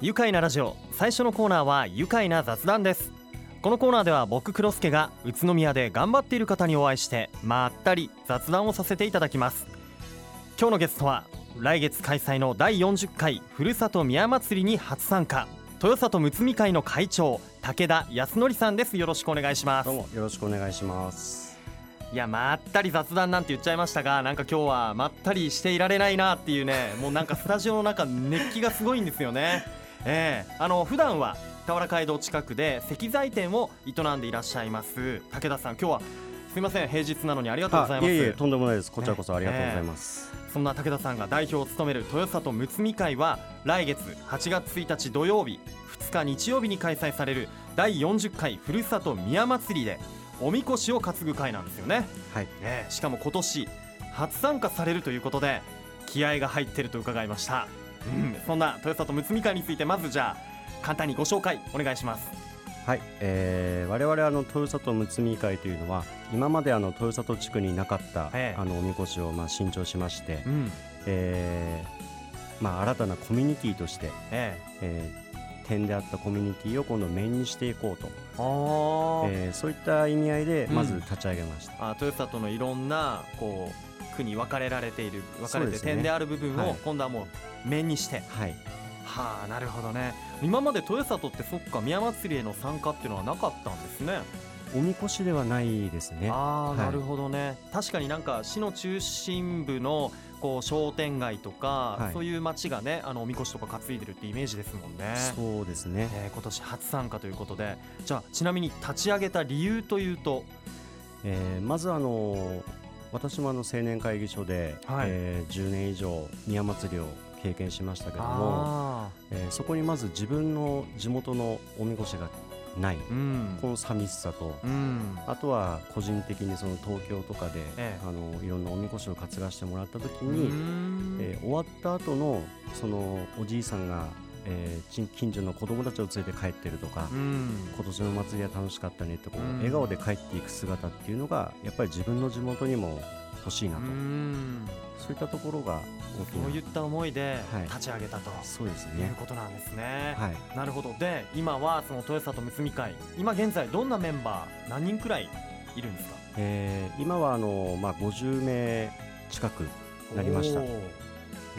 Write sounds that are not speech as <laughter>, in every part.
愉快なラジオ。最初のコーナーは愉快な雑談です。このコーナーでは僕黒助が宇都宮で頑張っている方にお会いしてまったり雑談をさせていただきます。今日のゲストは来月開催の第40回ふるさと宮祭りに初参加豊里むつみ会の会長武田康則さんです。よろしくお願いします。どうもよろしくお願いします。いやまったり雑談なんて言っちゃいましたがなんか今日はまったりしていられないなっていうねもうなんかスタジオの中熱気がすごいんですよねええ。ー、あの普段は田原街道近くで石材店を営んでいらっしゃいます。武田さん今日はすみません。平日なのにありがとうございます。いえいえとんでもないです。こちらこそありがとうございます、えー、そんな武田さんが代表を務める豊里むつみ会は来月8月1日土曜日2日日曜日に開催される第40回ふるさと宮祭りでおみこしを担ぐ会なんですよね、はい。えー、しかも今年初参加されるということで気合が入ってると伺いましたうん、そんな豊里むつみ会についてまずじゃあ簡単にご紹介お願いします。はい、えー、我々あの豊里むつみ会というのは今まであの豊里地区になかった、えー、あのおみこしをまあ新調しまして、うん、えー、まあ新たなコミュニティとして、えーえー、点であったコミュニティを今度面にしていこうと、えー、そういった意味合いでまず立ち上げました、うん、あ豊里のいろんなこう区に分かれられている分かれて点である部分を今度はもう面にして、はい、はあなるほどね。今まで豊里ってそっか宮祭りへの参加っていうのはなかったんですね。おみこしではないですね。ああ、はい、なるほどね。確かになんか市の中心部のこう商店街とか、はい、そういう街がねあのおみこしとか担いでるってイメージですもんね。そうですね、えー、今年初参加ということで。じゃあちなみに立ち上げた理由というと、えー、まずあの私もあの青年会議所で、はい、えー、10年以上宮祭りを経験しましたけども、えー、そこにまず自分の地元のおみこしがない、うん、この寂しさと、うん、あとは個人的にその東京とかで、ええ、あのいろんなおみこしを担がしてもらった時に、えー、終わった後のそのおじいさんがえー、近所の子供たちを連れて帰ってるとか、うん、今年の祭りは楽しかったねってこう、うん、笑顔で帰っていく姿っていうのがやっぱり自分の地元にも欲しいなと、うん、そういったところがそういった思いで立ち上げたと、はい、そうですね。いうことなんですね。はい、なるほど。で今はその豊里むつみ会今現在どんなメンバー何人くらいいるんですか、えー、今はあの、まあ、50名近くなりました。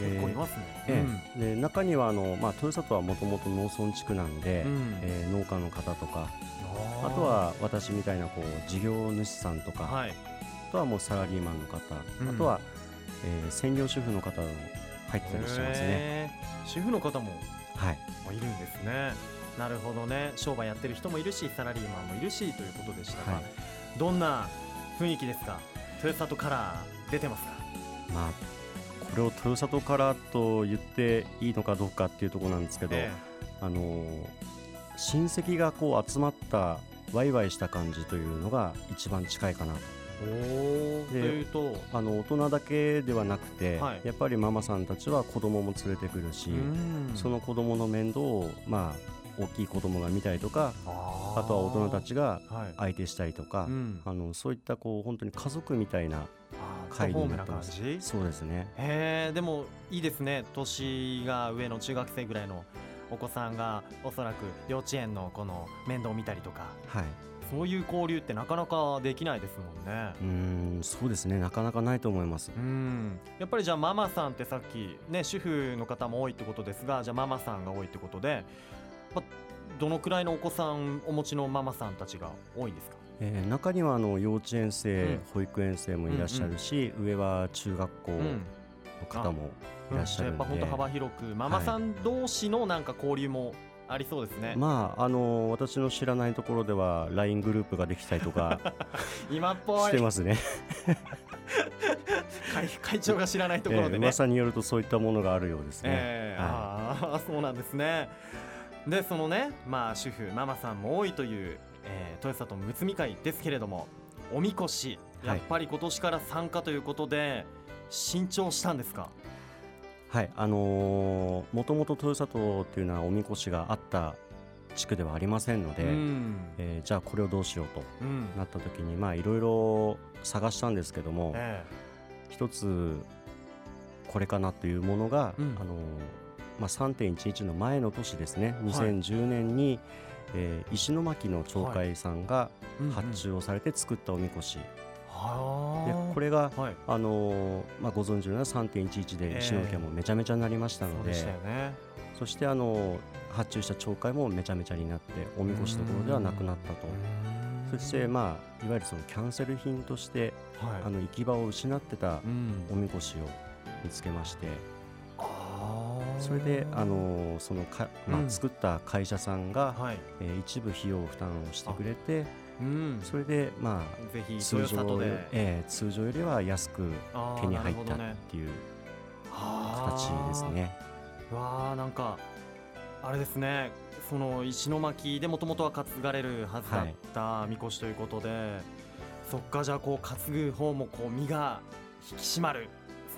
結構いますね、えー、で中にはあの、まあ、豊里はもともと農村地区なんで、うん、えー、農家の方とかあとは私みたいなこう事業主さんとか、はい、あとはもうサラリーマンの方、うん、あとは、えー、専業主婦の方も入ってたりしますね。主婦の方も、はい、いるんですね。なるほどね。商売やってる人もいるしサラリーマンもいるしということでしたが、はい、どんな雰囲気ですか？豊里カラー出てますか？まあこれを豊里からと言っていいのかどうかっていうところなんですけど、えあの親戚がこう集まったワイワイした感じというのが一番近いかな。と。というと？あの大人だけではなくて、はい、やっぱりママさんたちは子供も連れてくるしその子供の面倒を、まあ、大きい子供が見たりとかあとは大人たちが相手したりとか、はいあのそういったこう本当に家族みたいな会になってます。そうですね。へえでもいいですね。年が上の中学生ぐらいのお子さんがおそらく幼稚園のこの面倒を見たりとか、はい、そういう交流ってなかなかできないですもんね。うんそうですね。なかなかないと思います。うん。やっぱりじゃあママさんってさっきね主婦の方も多いってことですがじゃあママさんが多いってことで、ま、どのくらいのお子さんお持ちのママさんたちが多いんですか？えー、中にはあの幼稚園生、うん、保育園生もいらっしゃるし、上は中学校の方もいらっしゃるので、うん、やっぱ本当幅広くママさん同士のなんか交流もありそうですね、はい、まああの私の知らないところでは LINE グループができたりとか <laughs> 今っぽい。してますね。<laughs> 会会長が知らないところでね、えー、噂によるとそういったものがあるようですね、えー、はい、ああそうなんですねでそのねまあ主婦ママさんも多いというえー、豊里むつみ会ですけれどもおみこしやっぱり今年から参加ということで、新調したんですか？はいあのー、もともと豊里っていうのはおみこしがあった地区ではありませんので、うん、えー、じゃあこれをどうしようとなった時に、うん、まあいろいろ探したんですけども、えー、一つこれかなというものが、うん、あのーまあ、3.11の前の年ですね。2010年に、はい、えー、石巻の町会さんが発注をされて作ったおみこし、でこれが、はい、あのー、まあ、ご存知のような3.11で石巻もめちゃめちゃになりましたので、えー、そしてあのー、発注した町会もめちゃめちゃになっておみこしところではなくなったと。そしてまあいわゆるそのキャンセル品として、はい、あの行き場を失ってたおみこしを見つけまして、それであのそのか、まあ、作った会社さんが、はい、えー、一部費用負担をしてくれて、うん、それでまあぜひ通常で、えー、通常よりは安く手に入ったっていう形ですね。ねわあなんかあれですね。その石巻でもともとは担がれるはずだったみこしということで、はい、そっかじゃあこう担ぐ方もこう身が引き締まる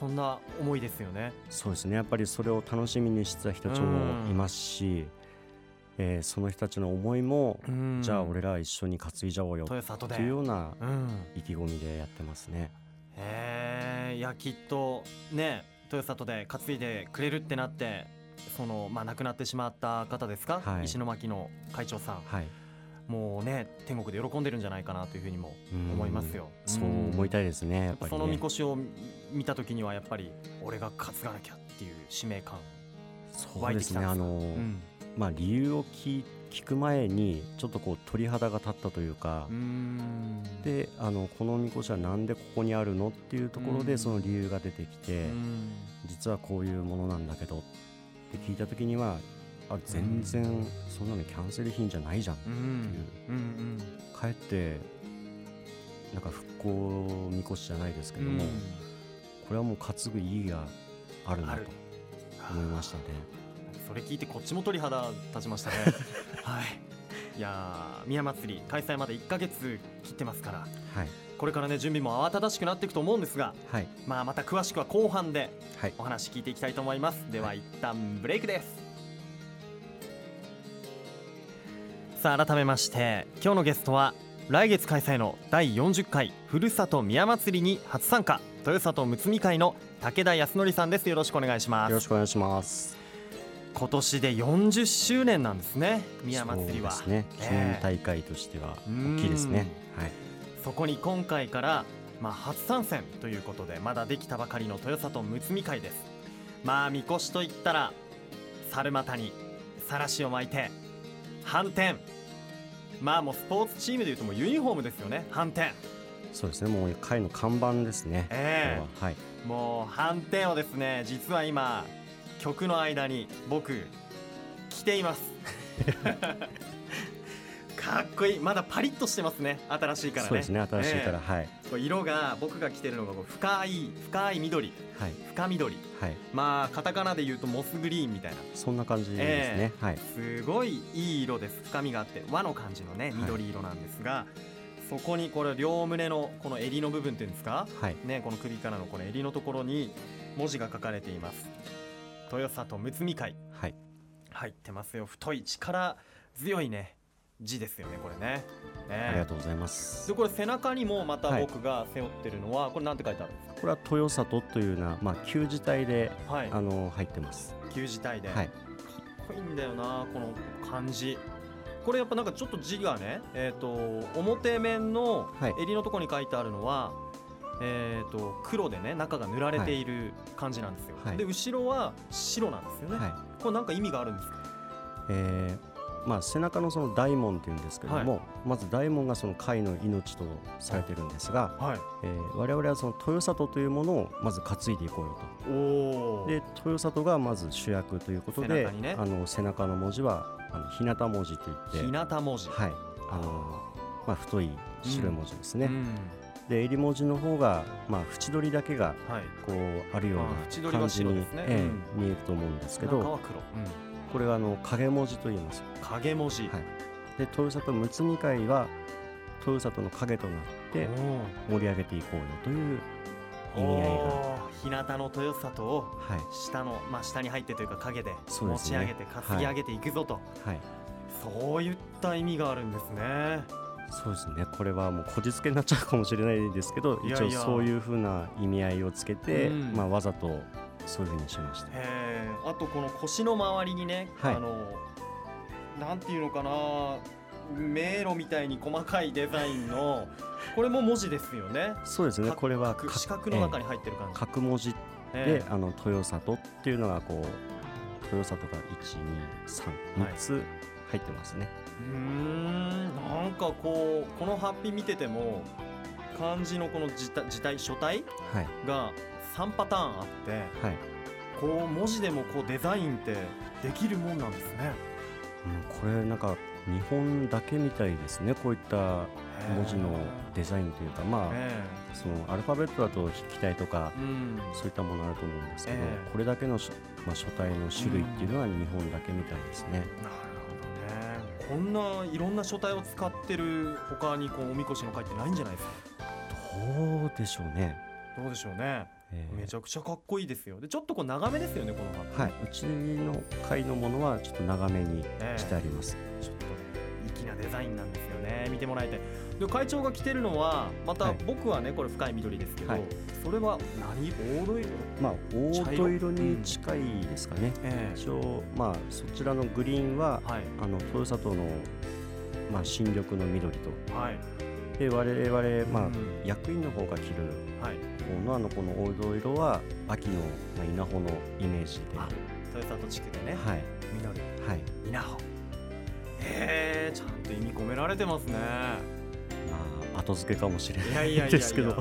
そんな思いですよね。そうですね。やっぱりそれを楽しみにしてた人たちもいますし、えー、その人たちの思いも、じゃあ俺ら一緒に担いじゃおうよというような意気込みでやってますね。へえいやきっとね豊里で担いでくれるってなってその、まあ、亡くなってしまった方ですか、はい、石巻の会長さん、はい、もうね天国で喜んでるんじゃないかなというふうにも思いますよ。うそう思いたいですねやっぱり、ね、そのみこしを見た時にはやっぱり俺が担がなきゃっていう使命感湧いてきたんですねあの、うん、まあ、理由を聞聞く前にちょっとこう鳥肌が立ったというかであのこのみこしはなんでここにあるのっていうところでその理由が出てきて実はこういうものなんだけどって聞いた時にはあ全然そんなのキャンセル品じゃないじゃんっていう、かえってなんか復興みこしじゃないですけども、これはもう担ぐ意義があるなと思いましたね。それ聞いてこっちも鳥肌立ちましたね。<laughs> はい。いや宮祭り開催まで1か月切ってますから、はい、これからね準備も慌ただしくなっていくと思うんですが、はい、まあまた詳しくは後半でお話聞いていきたいと思います、はい、では一旦ブレイクですさあ改めまして今日のゲストは来月開催の第40回ふるさと宮祭りに初参加豊里むつみ会の武田康則さんです。よろしくお願いします。よろしくお願いします。今年で40周年なんですね宮祭りは。そうですね。記念大会としては大きいですね、はい、そこに今回からまあ初参戦ということでまだできたばかりの豊里むつみ会です。まあみこしといったら猿股にさらしを巻いて反転まあもうスポーツチームでいうともうユニフォームですよね。反転そうですね。もう会の看板ですね。ええ。ー、は。い。もう反転をですね実は今曲の間に僕着ています <laughs> かっこいい。まだパリッとしてますね。新しいからね。そうですね。新しいから、えー、はい。色が僕が着てるのが深い深い緑、はい、深緑、はい、まあカタカナで言うとモスグリーンみたいな。そんな感じですね、えー、はい、すごいいい色です。深みがあって和の感じのね緑色なんですが、はい、そこにこれ両胸のこの襟の部分っていうんですか、はい、ね、この首からのこの襟のところに文字が書かれています。豊里むつみ会、はい、入ってますよ。太い力強いね字ですよねこれね、ね、ありがとうございます。でこれ背中にもまた僕が背負ってるのは、はい、これなんて書いてあるんですか？これは豊里というなまあ旧字体で、はい、あの入ってます。旧字体で、はい、かっこいいんだよなこの漢字。これやっぱなんかちょっと字がねえっ、ー、と表面の襟のところに書いてあるのは、えーと、黒でね中が塗られている感じなんですよ、はい、で後ろは白なんですよね、はい、これなんか意味があるんですか、えーまあ、背中のその大門っていうんですけれども、はい、まず大門がその貝の命とされてるんですが、はい。えー、我々はその豊里というものをまず担いでいこうよと。で豊里がまず主役ということで背中,、ね、あの背中の文字はあの日向文字といって日向文字。はい。あのまあ、太い白い文字ですね、うん。うん。で襟文字の方が、まあ、縁取りだけがこうあるような感じに、ねええ、見えると思うんですけど、うん、これはあの影文字と言います。影文字、はい、で豊里むつみ会は豊里の影となって盛り上げていこうよという意味合いが。日向の豊里を下の、はい、まあ、下に入ってというか影で持ち上げて、担ぎ上げていくぞと、はい、そういった意味があるんですね。そうですね。これはもうこじつけになっちゃうかもしれないですけど一応そういうふうな意味合いをつけて、うん、まあ、わざとそういうふうにしました。へあとこの腰の周りにね、はい、あのなんていうのかな迷路みたいに細かいデザインの <laughs> これも文字ですよね。そうですね。これは四角の中に入ってる感じ、角文字で、えー、あの豊里っていうのがこう豊里が123つ入ってますね。うん。なんかこうこのハッピー見てても漢字のこの字体書体が3パターンあって、はい、こう文字でもこうデザインってできるもんなんですね。うん、これなんか日本だけみたいですねこういった文字のデザインというかまあそのアルファベットだと筆記体とか、そういったものあると思うんですけど、これだけの、まあ、書体の種類っていうのは日本だけみたいですね。こんないろんな書体を使ってる他にこうおみこしの会ってないんじゃないですか？どうでしょうね。どうでしょうね、えー、めちゃくちゃかっこいいですよ。でちょっとこう長めですよねこのはい、うちの会のものはちょっと長めにしてあります、えー、ちょっとね粋なデザインなんですよね。見てもらえて。で会長が着てるのはまた僕はねこれ深い緑ですけど、はい、それは何？黄土色？まあ黄土色に近いですかね、一応まあそちらのグリーンは、はい、あの豊里のまあ新緑の緑と、はい、で我々、まあ、うん、役員の方が着る方のあのこの黄土色は秋の、まあ、稲穂のイメージで。豊里地区でね、はい、緑、はい、稲穂。へえちゃんと意味込められてますね。まあ後付けかもしれないですけど。いい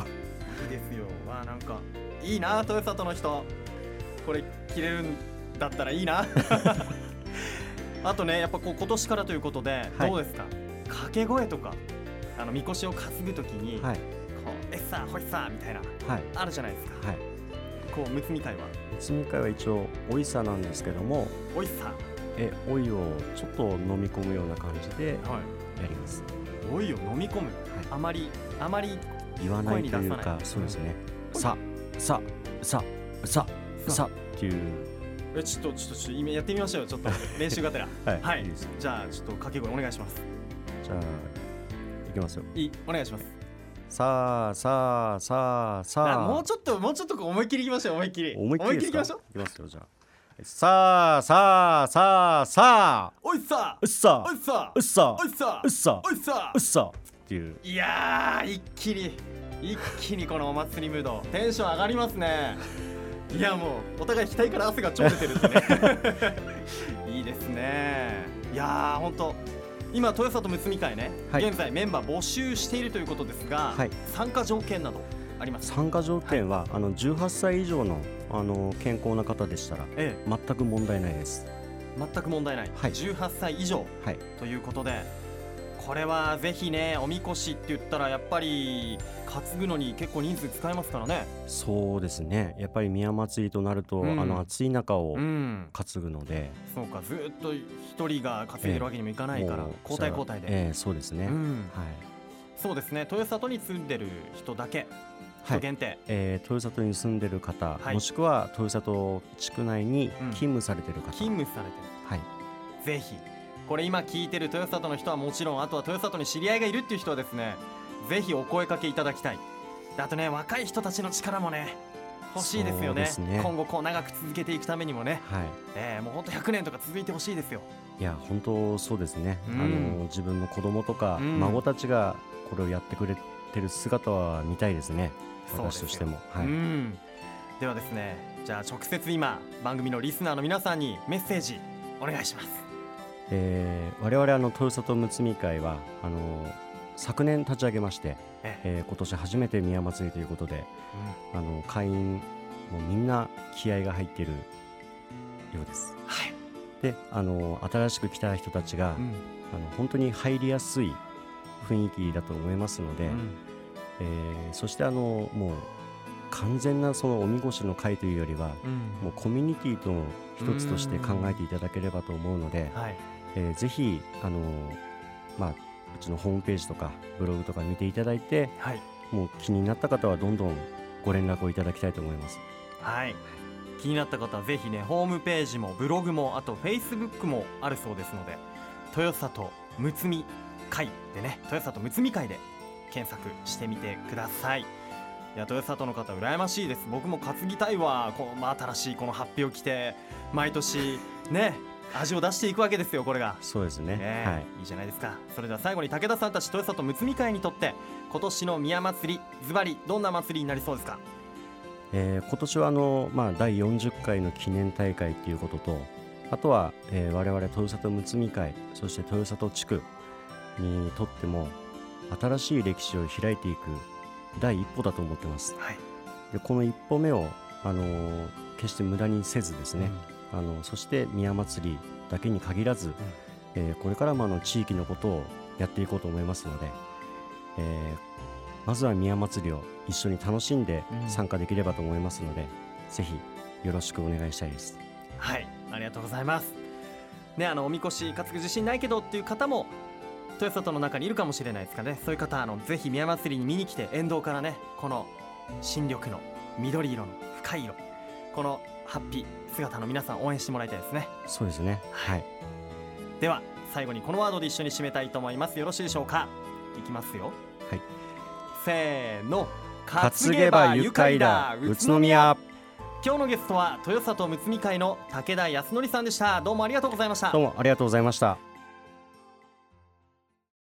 ですよ。まあなんかいいな豊里の人。これ着れるんだったらいいな。<laughs> あとねやっぱこう今年からということで、どうですか？掛け声とかあのみこしを担ぐときに、はい、こうエッサーホイッサーみたいな、はい、あるじゃないですか、はい、こうむつみ会は。むつみ会は一応おいさなんですけども。おいさ。えおいをちょっと飲み込むような感じでやります、おいを飲み込む、あまりあまり言わないというかそうですね、さささささ。っていう。えちょっとちょっと今やってみましょうちょっと練習がてら。<laughs> はい、はい、じゃあちょっと掛け声お願いします。じゃあいきますよ。いい。お願いしますさあさあさあさあ。もうちょっともうちょっと思いっきりいきましょう思いっきり。思いっきりいきましょう。いきますよじゃあ。さあさあさあさあ。おいさ。うっさ。おいさ。うっさ。おいさ。うっさ。おいさ。うっさ。っていう。いや一気に。一気にこのお祭りムード。テンション上がりますね。いやもうお互い額から汗が超出てるってね。<laughs> いいですね。いやーほんと今豊里むつみ会ね、はい、現在メンバー募集しているということですが、はい、参加条件などあります参加条件は、はい、あの18歳以上のあの健康な方でしたら、ええ、全く問題ないです。全く問題ない、はい、18歳以上、はい、ということでこれはぜひねおみこしって言ったらやっぱり担ぐのに結構人数使えますからね。そうですね。やっぱり宮祭りとなると、うん、あの暑い中を担ぐので、うん、そうかずっと一人が担いでるわけにもいかないから、え交代交代で、えー、そうですね、うん、はい。そうですね。豊里に住んでる人だけ人限定、はい、えー、豊里に住んでる方、はい、もしくは豊里地区内に勤務されてる方、勤務されてる。はい。ぜひこれ今聞いてる豊里の人はもちろんあとは豊里に知り合いがいるっていう人はですねぜひお声かけいただきたい。あとね若い人たちの力もね欲しいですよね、ね、今後こう長く続けていくためにもね、はい。えー、もう本当100年とか続いてほしいですよ。いや本当そうですね、うん、あの自分の子供とか、孫たちがこれをやってくれてる姿は見たいですね。私としても、はい、ではですねじゃあ直接今番組のリスナーの皆さんにメッセージお願いします、えー、我々あの豊里むつみ会はあの昨年立ち上げまして、えー、今年初めて宮祭りということで、うん、あの会員もみんな気合が入っているようです。はい、であの新しく来た人たちが、うん、あの本当に入りやすい雰囲気だと思いますので、うん、えー、そしてあのもう完全なそのおみこしの会というよりは、うん、もうコミュニティとの一つとして考えていただければと思うので、はい、えー、ぜひあのまあうちのホームページとかブログとか見ていただいて、はい、もう気になった方はどんどんご連絡をいただきたいと思います。はい。気になった方はぜひねホームページもブログもあとフェイスブックもあるそうですので豊里むつみ会でね豊里むつみ会で検索してみてください。いや豊里の方羨ましいです。僕も担ぎたいわ。この、まあ、新しいこの発表を着て毎年ね味を出していくわけですよこれが。そうですね、ね、はい、いいじゃないですか。それでは最後に武田さんたち豊里むつみ会にとって今年の宮祭りズバリどんな祭りになりそうですか？えー、今年はあの、まあ、第40回の記念大会ということとあとは、えー、我々豊里むつみ会そして豊里地区にとっても新しい歴史を開いていく第一歩だと思ってます、はい、でこの一歩目を、あのー、決して無駄にせずですね、うん、あのそして宮祭りだけに限らず、うん、えー、これからもあの地域のことをやっていこうと思いますので、えー、まずは宮祭りを一緒に楽しんで参加できればと思いますので、うん、ぜひよろしくお願いしたいです。はいありがとうございます。ねあのおみこし担ぐ自信ないけどっていう方も豊里の中にいるかもしれないですからね。そういう方あのぜひ宮祭りに見に来て沿道からねこの新緑の緑色の深い色このハッピー姿の皆さん応援してもらいたいですね。そうですね。はい。では最後にこのワードで一緒に締めたいと思います。よろしいでしょうか？いきますよ。はい。せーの。担げば愉快だ。宇都宮。今日のゲストは豊里むつみ会の武田康則さんでした。どうもありがとうございました。どうもありがとうございました